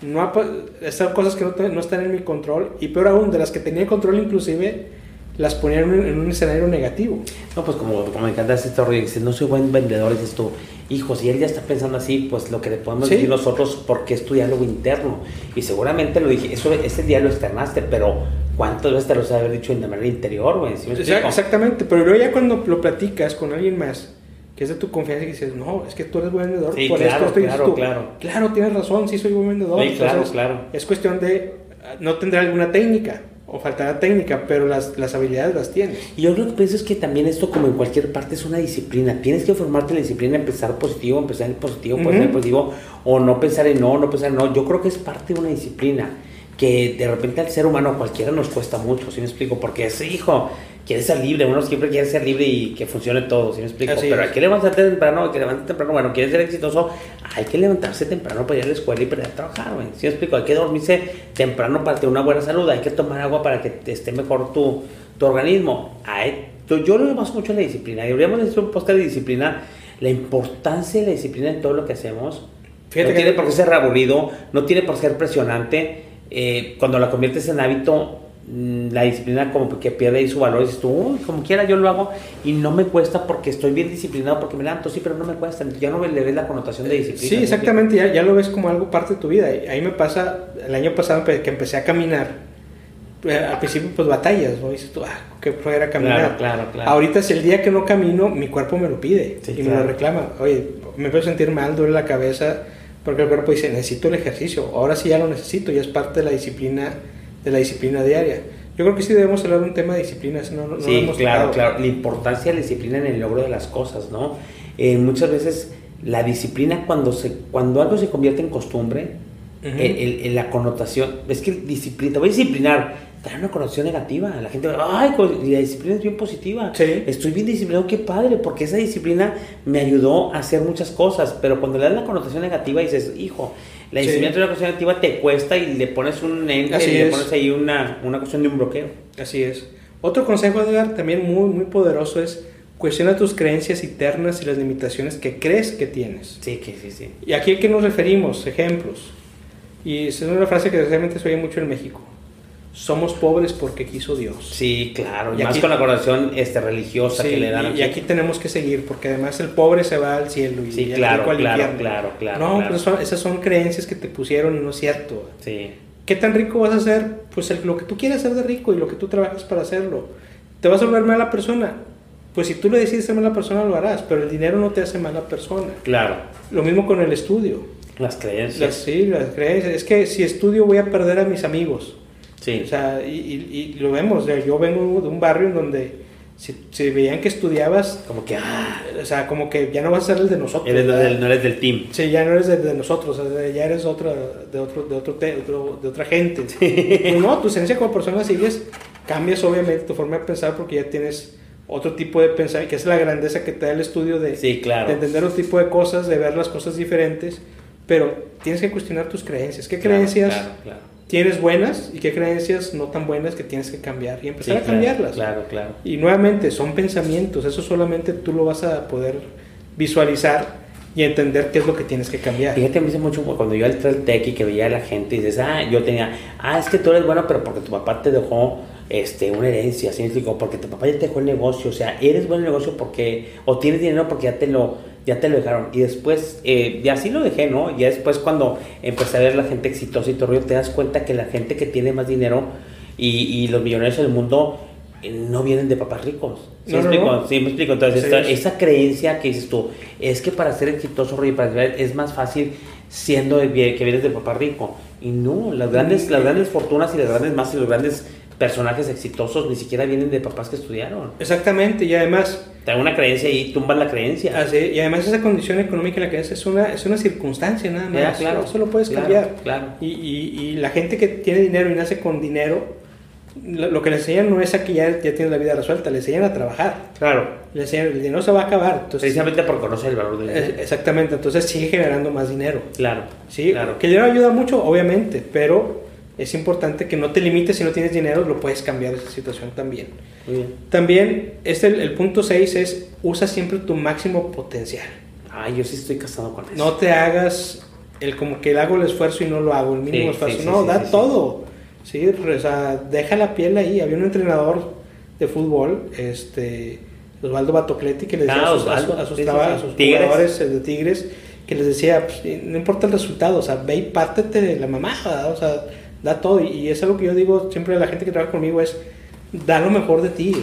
no ha, están cosas que no, no están en mi control y peor aún, de las que tenía control inclusive, las ponía en un, en escenario negativo. No, pues como, como me encanta este rollo, dices, no soy buen vendedor, dices tú, hijo, si él ya está pensando así, pues lo que le podemos Sí. decir nosotros, porque es tu diálogo interno. Y seguramente lo dije, eso, ese día lo externaste, pero ¿cuántas veces te lo sabes haber dicho de manera interior, güey? ¿Sí? Exactamente, pero luego ya cuando lo platicas con alguien más, que es de tu confianza y dices, no, es que tú eres buen vendedor, Sí, por claro, esto, esto y claro, esto". claro. Claro, tienes razón, sí soy buen vendedor. Sí, claro, Entonces, claro. Es cuestión de, ah, no tendrá alguna técnica, o faltará técnica, pero las, las habilidades las tienes. Y yo lo que pienso es que también esto, como en cualquier parte, es una disciplina. Tienes que formarte la disciplina, empezar positivo, empezar en positivo, Ujú. empezar en positivo, o no pensar en no, no pensar en no. Yo creo que es parte de una disciplina que de repente al ser humano, cualquiera nos cuesta mucho, ¿sí me explico? Porque es, hijo, quiere ser libre, uno siempre quiere ser libre y que funcione todo, ¿sí me explico? Así Pero es. hay que levantarte temprano, hay que levantarte temprano, bueno, quieres ser exitoso, hay que levantarse temprano para ir a la escuela y para ir a trabajar, güey. ¿Sí me explico? Hay que dormirse temprano para tener una buena salud, hay que tomar agua para que esté mejor tu, tu organismo. Hay- yo, yo lo baso mucho en la disciplina, deberíamos hacer un podcast de disciplina, la importancia de la disciplina en todo lo que hacemos. Fíjate no que- tiene por qué ser aburrido, no tiene por qué ser presionante. Eh, cuando la conviertes en hábito, la disciplina como que pierde ahí su valor. Dices tú, "Uy, como quiera yo lo hago y no me cuesta porque estoy bien disciplinado, porque me levanto, sí, pero no me cuesta. Ya no le ves la connotación de disciplina. Sí, exactamente, ya, ya lo ves como algo parte de tu vida. Y Ahí me pasa, el año pasado que empecé a caminar, eh, al principio pues batallas, ¿no? Dices tú, ah, qué caminar. Claro, claro, claro. Ahorita si el día que no camino, mi cuerpo me lo pide Sí, y me lo reclama. Oye, me empiezo a sentir mal, duele la cabeza, porque el cuerpo dice, necesito el ejercicio. Ahora sí ya lo necesito, ya es parte de la disciplina, de la disciplina diaria. Yo creo que sí debemos hablar de un tema de disciplina, no, no Sí, hemos claro, claro. La importancia de la disciplina en el logro de las cosas, ¿no? Eh, muchas veces la disciplina cuando, se, cuando algo se convierte en costumbre, Ujú. el- el- el- la connotación, es que disciplina, te voy a disciplinar, trae una connotación negativa. La gente va, ay, la disciplina es bien positiva. Sí. Estoy bien disciplinado, qué padre, porque esa disciplina me ayudó a hacer muchas cosas. Pero cuando le das la connotación negativa, dices, hijo, la Sí. disciplina tiene una connotación negativa, te cuesta y le pones un ente Así y le es. pones ahí una, una cuestión de un bloqueo. Así es. Otro consejo, Edgar, también muy, muy poderoso es cuestiona tus creencias internas y las limitaciones que crees que tienes. Sí, que sí, sí. ¿Y aquí a qué nos referimos? Ejemplos. Y es una frase que desgraciadamente se oye mucho en México. Somos pobres porque quiso Dios. Sí, claro. Y Y más aquí- con la connotación este, religiosa Sí, que le dan y, y aquí tenemos que seguir, porque además el pobre se va al cielo y Sí, el claro, al claro, infierno. claro, claro, No, claro. pues son- esas son creencias que te pusieron y no es cierto. Sí. ¿Qué tan rico vas a ser? Pues el- lo que tú quieras ser de rico y lo que tú trabajas para hacerlo. ¿Te vas a volver mala persona? Pues si tú le decides ser mala persona lo harás, pero el dinero no te hace mala persona. Claro. Lo mismo con el estudio. Las creencias. Las, sí, las creencias. Es que si estudio voy a perder a mis amigos. Sí. O sea, y, y- y lo vemos. o sea, yo vengo de un barrio en donde si, si veían que estudiabas, como que, ah, o sea, como que ya no vas a ser el de nosotros. eres del- no eres del team. Sí, ya no eres de, de nosotros, o sea, ya eres otra, de, otro, de, otro, te- otro- de otra gente. Pero no, tu esencia como persona sigues, cambias obviamente tu forma de pensar porque ya tienes otro tipo de pensar, que es la grandeza que te da el estudio de, Sí, claro. de entender otro tipo de cosas, de ver las cosas diferentes, pero tienes que cuestionar tus creencias. ¿Qué Claro, creencias Claro, claro. Tienes buenas y qué creencias no tan buenas que tienes que cambiar y Sí, empezar a cambiarlas? Claro, claro. Y nuevamente, son pensamientos, eso solamente tú lo vas a poder visualizar y entender qué es lo que tienes que cambiar. Fíjate, me dice mucho cuando yo entré al TEC y que veía a la gente y dices, ah, yo tenía, ah, es que tú eres bueno, pero porque tu papá te dejó este, una herencia, digo, porque tu papá ya te dejó el negocio, o sea, eres buen negocio porque, o tienes dinero porque ya te lo, ya te lo dejaron. Y después, eh, y así lo dejé, ¿no? Ya después cuando empecé a ver la gente exitosa y todo, te das cuenta que la gente que tiene más dinero y, y los millonarios del mundo eh, no vienen de papás ricos. ¿Sí, No, me no, explico? no. Sí, me explico. Entonces, Sí, esta- sí. esa creencia que dices tú, es que para ser exitoso Roy, para ser- es más fácil siendo de que vienes de papá rico. Y no, las grandes, las grandes fortunas y las grandes más y los grandes personajes exitosos ni siquiera vienen de papás que estudiaron. Exactamente, y además, Te una creencia y tumban la creencia. así- y además esa condición económica en la que es, es una, es una circunstancia nada más. Ya, claro. Eso lo puedes Claro, cambiar. claro. Y, y- y la gente que tiene dinero y nace con dinero, lo, lo que le enseñan no es a que ya, ya tienes la vida resuelta, le enseñan a trabajar. Claro. Le enseñan, el dinero se va a acabar. Entonces, Precisamente por conocer el valor del es- dinero. exactamente, entonces sigue generando más dinero. Claro. Sí, claro. que el dinero ayuda mucho, obviamente, pero es importante que no te limites si no tienes dinero, lo puedes cambiar esa situación también. Muy bien. También, este, el, el punto 6 es, usa siempre tu máximo potencial. Ay, yo sí estoy casado con eso. No te hagas el como que hago el esfuerzo y no lo hago, el mínimo Sí, esfuerzo. sí, no, sí, da todo. Sí, o sea, deja la piel ahí. Había un entrenador de fútbol, este, Osvaldo Batocletti, que le decía Ah, a sus, a Osvaldo. a sus a sus Tigres. jugadores eh, de Tigres, que les decía, pues, no importa el resultado, o sea, ve y pártete de la mamada, o sea, da todo. Y, es algo que yo digo siempre a la gente que trabaja conmigo, es, da lo mejor de ti.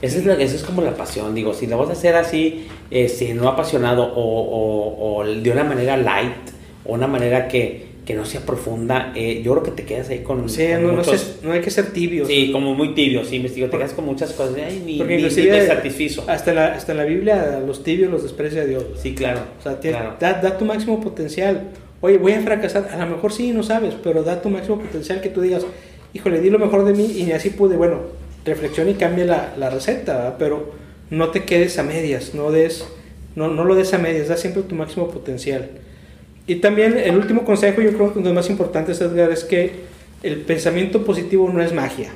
Esa es, la- esa es como la pasión, digo, si lo vas a hacer así, este, no apasionado o, o- o de una manera light, o una manera que, que no sea profunda, eh, yo creo que te quedas ahí con, Sí, con no, no, muchos- sé- no hay que ser tibios. Sí, como muy tibio, sí, me digo, te quedas con muchas cosas, ay, ni, Porque ni- ni inclusive te satisfizo. hasta la, hasta en la Biblia los tibios los desprecia Dios. Sí, claro. O sea, claro. da, da tu máximo potencial. Oye, voy a fracasar. A lo mejor sí, no sabes, pero da tu máximo potencial que tú digas, híjole, di lo mejor de mí y así pude. Bueno, reflexiona y cambia la, la receta, pero no te quedes a medias, no, des, no, no lo des a medias, da siempre tu máximo potencial. Y también el último consejo, yo creo que uno de los más importantes, Edgar, es que el pensamiento positivo no es magia.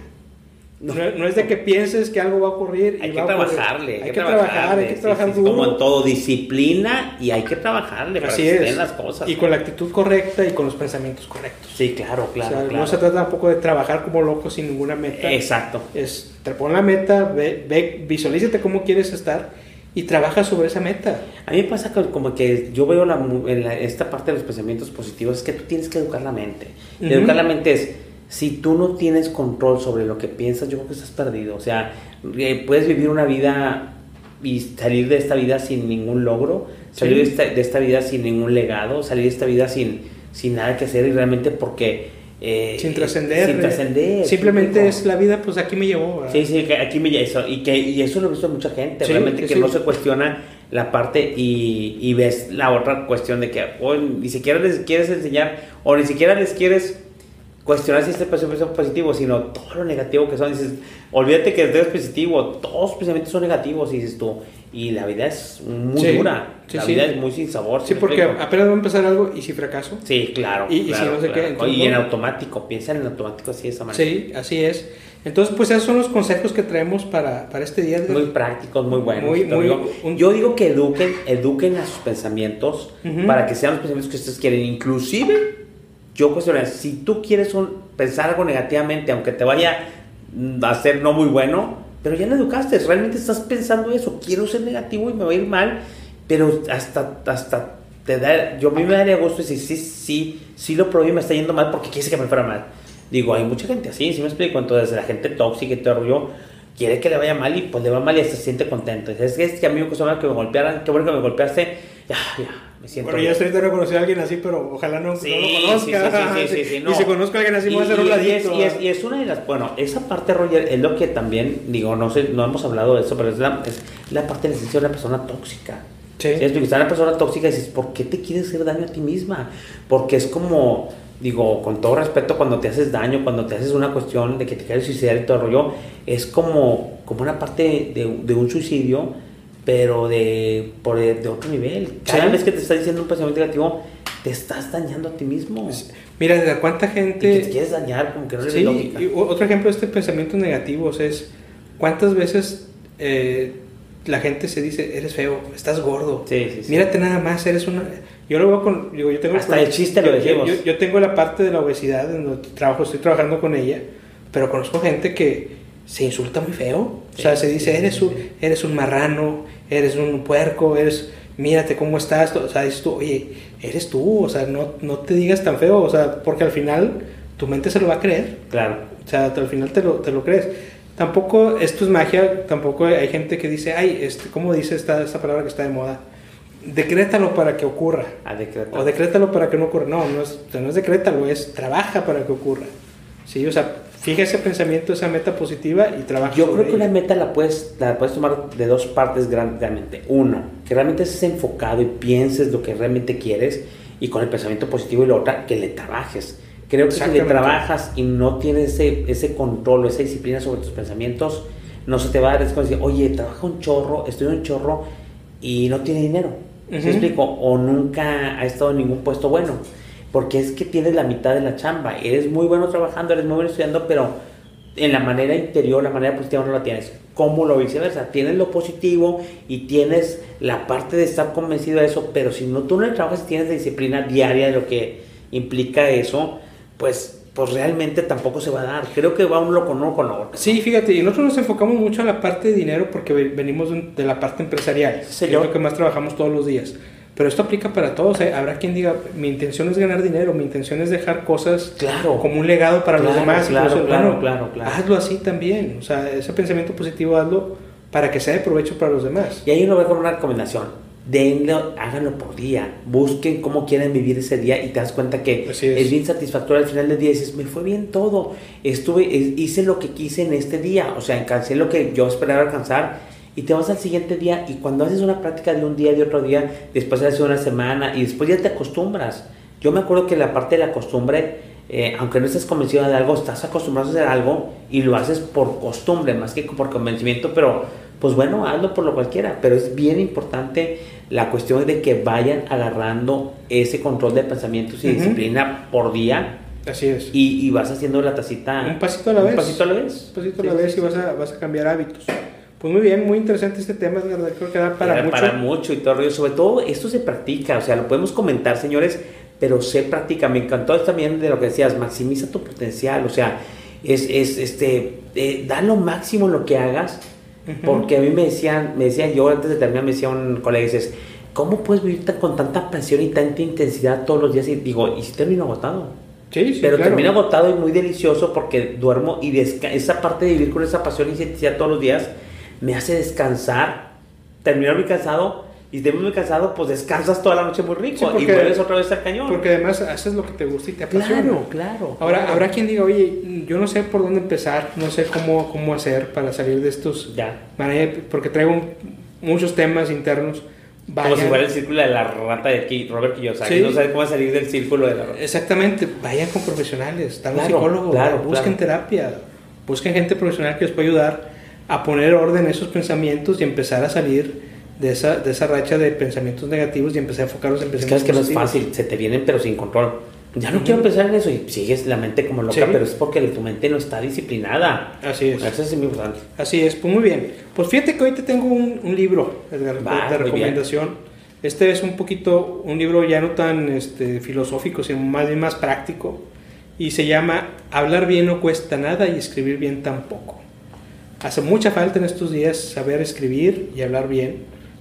No, no, es de que pienses que algo va a ocurrir. Hay y que va trabajarle. Hay, que, trabajar, hay que trabajar. Como en todo, disciplina y hay que trabajarle para Así que se es. den las cosas. Y con la actitud correcta y con los pensamientos correctos. Sí, claro, claro, o sea, claro. no se trata tampoco de trabajar como loco sin ninguna meta. Exacto. Es, te pon la meta, ve, ve, visualízate cómo quieres estar y trabaja sobre esa meta. A mí me pasa que como que yo veo la, en la- esta parte de los pensamientos positivos es que tú tienes que educar la mente. Educar la mente es, si tú no tienes control sobre lo que piensas, yo creo que estás perdido. O sea, eh, puedes vivir una vida y salir de esta vida sin ningún logro, salir Sí. de, esta, de esta vida sin ningún legado, salir de esta vida sin, sin nada que hacer y realmente porque... eh, sin trascender. Sin eh, trascender. Simplemente ¿sí? es la vida, pues aquí me llevó. ¿verdad? Sí, sí, que aquí me eso y que y eso lo he visto mucha gente, Sí, realmente que no se cuestiona la parte y, y ves la otra cuestión de que ni siquiera les quieres enseñar o ni siquiera les quieres cuestionar si este pensamiento es positivo, sino todo lo negativo que son. Dices, olvídate que eres positivo, todos los pensamientos son negativos, y dices tú. Y la vida es muy Sí, dura, sí, la sí. vida es muy sin sabor. Sí, porque explico? apenas va a empezar algo y si fracaso. Sí, claro. y- y si claro, no sé qué, claro. entonces, y en automático, piensan en automático así de esa manera. Sí, así es. Entonces, pues esos son los consejos que traemos para, para este día. Muy prácticos, muy buenos. Muy- muy- digo, un- Yo digo que eduquen, eduquen a sus pensamientos Ujú. para que sean los pensamientos que ustedes quieren. Inclusive, yo cuestionaría, si tú quieres un- pensar algo negativamente, aunque te vaya a hacer no muy bueno, pero ya lo educaste, realmente estás pensando eso, quiero ser negativo y me va a ir mal, pero hasta, hasta te da, yo a mí me daría gusto decir, sí, sí, sí lo probé y me está yendo mal porque quise que me fuera mal. Digo, hay mucha gente así, sí me explico, entonces la gente tóxica y todo rollo quiere que le vaya mal y pues le va mal y se siente contento. Es es que a mí me costó mal que me golpearan, qué bueno que me golpeaste, ya, ya, me siento Bueno, bien. ya estoy de reconocer a alguien así, pero ojalá no, Sí, no lo conozca. sí, sí, sí, sí, no. Y si conozco a alguien así, voy a hacer un ladito. es, y, es, y es una de las, bueno, esa parte, Roger, es lo que también, digo, no sé, no hemos hablado de eso, pero es la, es la parte de la de una persona tóxica. Sí. Es una persona tóxica y dices, ¿por qué te quieres hacer daño a ti misma? Porque es como, digo, con todo respeto, cuando te haces daño, cuando te haces una cuestión de que te quieres suicidar y todo el rollo, es como, como una parte de, de un suicidio, pero de, por, de otro nivel. Cada Sí. vez que te estás diciendo un pensamiento negativo, te estás dañando a ti mismo. Mira, Edgar, ¿cuánta Y que te gente... quieres dañar, como que no Sí, lógica. y o- otro ejemplo de este pensamiento negativo es cuántas veces eh, la gente se dice, eres feo, estás gordo, Sí, sí, sí. mírate nada más, eres una... Yo lo veo con... Digo, yo tengo Hasta el chiste lo yo- decimos. Yo, yo tengo la parte de la obesidad en donde trabajo, estoy trabajando con ella, pero conozco gente que se insulta muy feo. O sea, se dice, eres, un, eres un marrano, eres un puerco, eres... Mírate cómo estás, o sea, dices tú, oye, eres tú, o sea, no, no te digas tan feo, o sea, porque al final tu mente se lo va a creer. Claro. O sea, al final te lo, te lo crees. Tampoco, esto es magia, tampoco hay gente que dice, ay, este, ¿cómo dice esta, esta palabra que está de moda? Decrétalo para que ocurra. A decretar. O decrétalo para que no ocurra. No, no es, no es decrétalo, es trabaja para que ocurra. Sí, o sea, fija ese pensamiento, esa meta positiva y trabaja. Yo sobre creo que una meta la puedes, la puedes tomar de dos partes gran- realmente. Uno, que realmente estés enfocado y pienses lo que realmente quieres y con el pensamiento positivo y la otra, que le trabajes. Creo que si le trabajas y no tienes ese, ese control esa disciplina sobre tus pensamientos, no se te va a dar, es como decir, oye, trabaja un chorro, estudia un chorro y no tiene dinero. ¿Sí Ujú. explico? O nunca ha estado en ningún puesto bueno. Porque es que tienes la mitad de la chamba. Eres muy bueno trabajando, eres muy bueno estudiando, pero en la manera interior, la manera positiva no la tienes. Como lo viceversa. Tienes lo positivo y tienes la parte de estar convencido de eso, pero si no tú no trabajas y tienes la disciplina diaria de lo que implica eso, pues, pues realmente tampoco se va a dar. Creo que va uno con uno con lo otro. Sí, fíjate, y nosotros nos enfocamos mucho a la parte de dinero porque ve- venimos de, la parte empresarial, que es señor. lo que más trabajamos todos los días. Pero esto aplica para todos. ¿eh? Habrá quien diga, mi intención es ganar dinero, mi intención es dejar cosas Claro. como un legado para los Claro, demás. claro, claro, bueno, claro, claro. Hazlo así también. O sea, ese pensamiento positivo hazlo para que sea de provecho para los demás. Y ahí uno ve con una recomendación. Denlo, háganlo por día. Busquen cómo quieren vivir ese día y te das cuenta que es. es. bien satisfactorio al final del día. Dices, me fue bien todo. Estuve, hice lo que quise en este día. O sea, alcancé lo que yo esperaba alcanzar. Y te vas al siguiente día. Y cuando haces una práctica de un día, de otro día, después haces una semana y después ya te acostumbras. Yo me acuerdo que la parte de la costumbre eh, aunque no estés convencido de algo, estás acostumbrado a hacer algo y lo haces por costumbre más que por convencimiento, pero pues bueno, hazlo por lo cualquiera, pero es bien importante la cuestión de que vayan agarrando ese control de pensamientos y disciplina por día. Así es. Y, vas haciendo la tacita. Un pasito a la vez. Un pasito a la vez. Un pasito a la vez y vas a, vas a cambiar hábitos. Pues muy bien, muy interesante este tema, verdad. Creo que da para mucho. Para mucho y todo. Sobre todo, esto se practica. O sea, lo podemos comentar, señores, pero se practica. Me encantó también de lo que decías, maximiza tu potencial. O sea, es, es este, eh, da lo máximo lo que hagas porque a mí me decían, me decían, yo antes de terminar me decía un colega, dices, ¿cómo puedes vivir con tanta presión y tanta intensidad todos los días? Y digo, ¿y si termino agotado? Sí, sí, Pero termino agotado y muy delicioso porque duermo y esa parte de vivir con esa pasión y intensidad todos los días me hace descansar, terminar muy cansado y de muy cansado, pues descansas toda la noche muy rico y vuelves otra vez al cañón. Porque además haces lo que te gusta y te apasiona. Claro, claro. Ahora, habrá quien diga, oye, yo no sé por dónde empezar, no sé cómo, cómo hacer para salir de estos. Ya. Porque traigo muchos temas internos. Como si fuera el círculo de la rata de aquí, Robert Kiyosaki, no sabe cómo salir del círculo de la rata. Exactamente, vayan con profesionales, están claro, psicólogos, claro, busquen terapia, busquen gente profesional que les pueda ayudar a poner orden en esos pensamientos y empezar a salir de esa, de esa racha de pensamientos negativos y empecé a enfocarlos en pensamientos Es que, es que no es fácil, se te vienen pero sin control. Ya no quiero pensar en eso y sigues la mente como loca, pero es porque tu mente no está disciplinada. Así es. Eso es muy importante. Así es, pues muy bien. Pues fíjate que hoy te tengo un, un libro de recomendación. Este es un poquito, un libro ya no tan este, filosófico, sino más bien más práctico. Y se llama Hablar bien no cuesta nada y escribir bien tampoco. Hace mucha falta en estos días saber escribir y hablar bien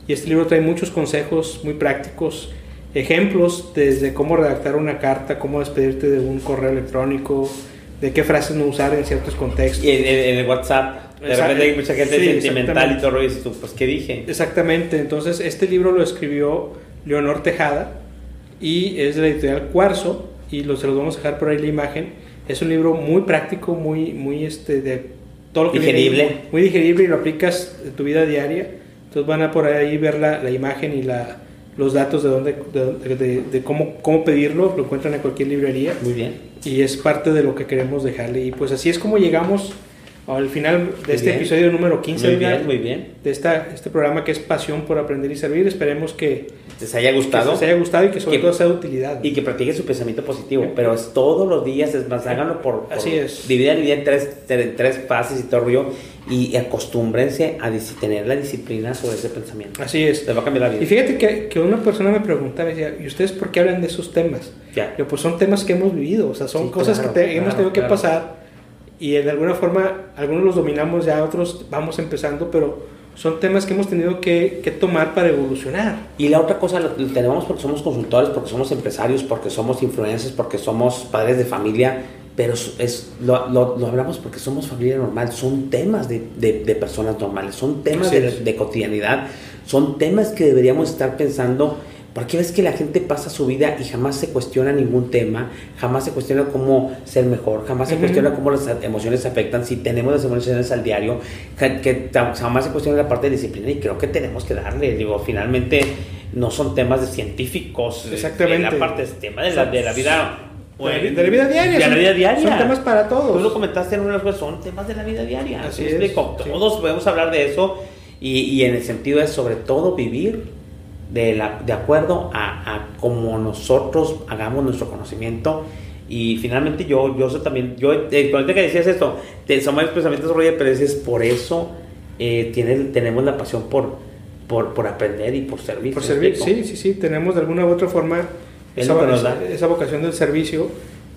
y este libro trae muchos consejos muy prácticos, ejemplos desde cómo redactar una carta, cómo despedirte de un correo electrónico, de qué frases no usar en ciertos contextos. Y en, el WhatsApp, de repente hay mucha gente sentimental y todo, y tú, pues, ¿qué dije? Exactamente, entonces este libro lo escribió Leonor Tejada y es de la editorial Cuarzo y lo, se los vamos a dejar por ahí la imagen. Es un libro muy práctico, muy, muy este, de todo lo que digerible. muy digerible y lo aplicas en tu vida diaria entonces van a por ahí ver la, la imagen y la, los datos de, dónde, de, de, cómo, cómo pedirlo, lo encuentran en cualquier librería. Muy bien. Y es parte de lo que queremos dejarle. Y pues así es como llegamos al final de este episodio número 15 muy bien, muy bien. de esta, este programa que es Pasión por Aprender y Servir. Esperemos que les haya gustado. les haya gustado y que sobre todo sea de utilidad. Y que practiquen su pensamiento positivo. Pero es todos los días, es más, háganlo por... Así es. Dividan el día en tres, en tres fases y todo rollo y acostúmbrense a tener la disciplina sobre ese pensamiento. Así es. Les va a cambiar la vida. Y fíjate que, que una persona me preguntaba, decía, ¿y ustedes por qué hablan de esos temas? Ya. Yo, pues son temas que hemos vivido, o sea, son cosas que hemos tenido que pasar y de alguna forma algunos los dominamos ya, otros vamos empezando, pero son temas que hemos tenido que, que tomar para evolucionar. Y la otra cosa, lo, tenemos porque somos consultores, porque somos empresarios, porque somos influencers, porque somos padres de familia, pero es, lo, lo, lo, hablamos porque somos familia normal, son temas de, de, de personas normales, son temas de, de, cotidianidad, son temas que deberíamos estar pensando porque ves que la gente pasa su vida y jamás se cuestiona ningún tema, jamás se cuestiona cómo ser mejor, jamás se cuestiona cómo las emociones afectan, si tenemos las emociones al diario, que, jamás se cuestiona la parte de disciplina y creo que tenemos que darle, digo, finalmente no son temas de científicos, exactamente, la parte es tema de la, de la vida de la vida diaria. De la vida diaria. Son temas para todos. Tú lo comentaste en una vez, son temas de la vida diaria. Así es, Todos podemos hablar de eso y, y, en el sentido de sobre todo vivir de, la, de acuerdo a, a cómo nosotros hagamos nuestro conocimiento. Y finalmente yo, yo también, yo, eh, que decías esto, te, somos pensamientos Roger, pero es por eso eh, tiene, tenemos la pasión por, por, por aprender y por servir. Por servir, sí, sí, sí, tenemos de alguna u otra forma esa, esa vocación del servicio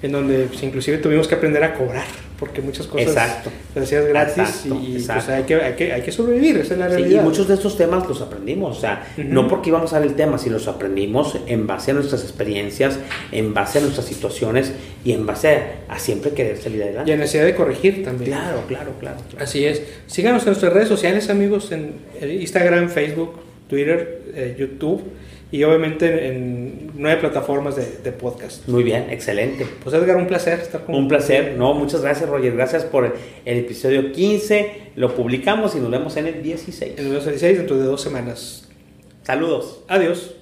en donde pues, inclusive tuvimos que aprender a cobrar, porque muchas cosas exacto. las hacías gratis y Pues, hay, que, hay, que, hay, que, sobrevivir, esa es la realidad. y muchos de estos temas los aprendimos, o sea, no porque íbamos a ver el tema, sino los aprendimos en base a nuestras experiencias, en base a nuestras situaciones y en base a, siempre querer salir adelante. Y a necesidad de corregir también. Claro, claro, claro, Así es. Síganos en nuestras redes sociales, amigos, en Instagram, Facebook, Twitter, eh, YouTube y obviamente en nueve plataformas de, de, podcast. Muy bien, excelente. Pues Edgar, un placer estar con Un placer, no, muchas gracias Roger, gracias por el episodio 15, lo publicamos y nos vemos en el 16. En el 16 dentro de dos semanas. Saludos. Adiós.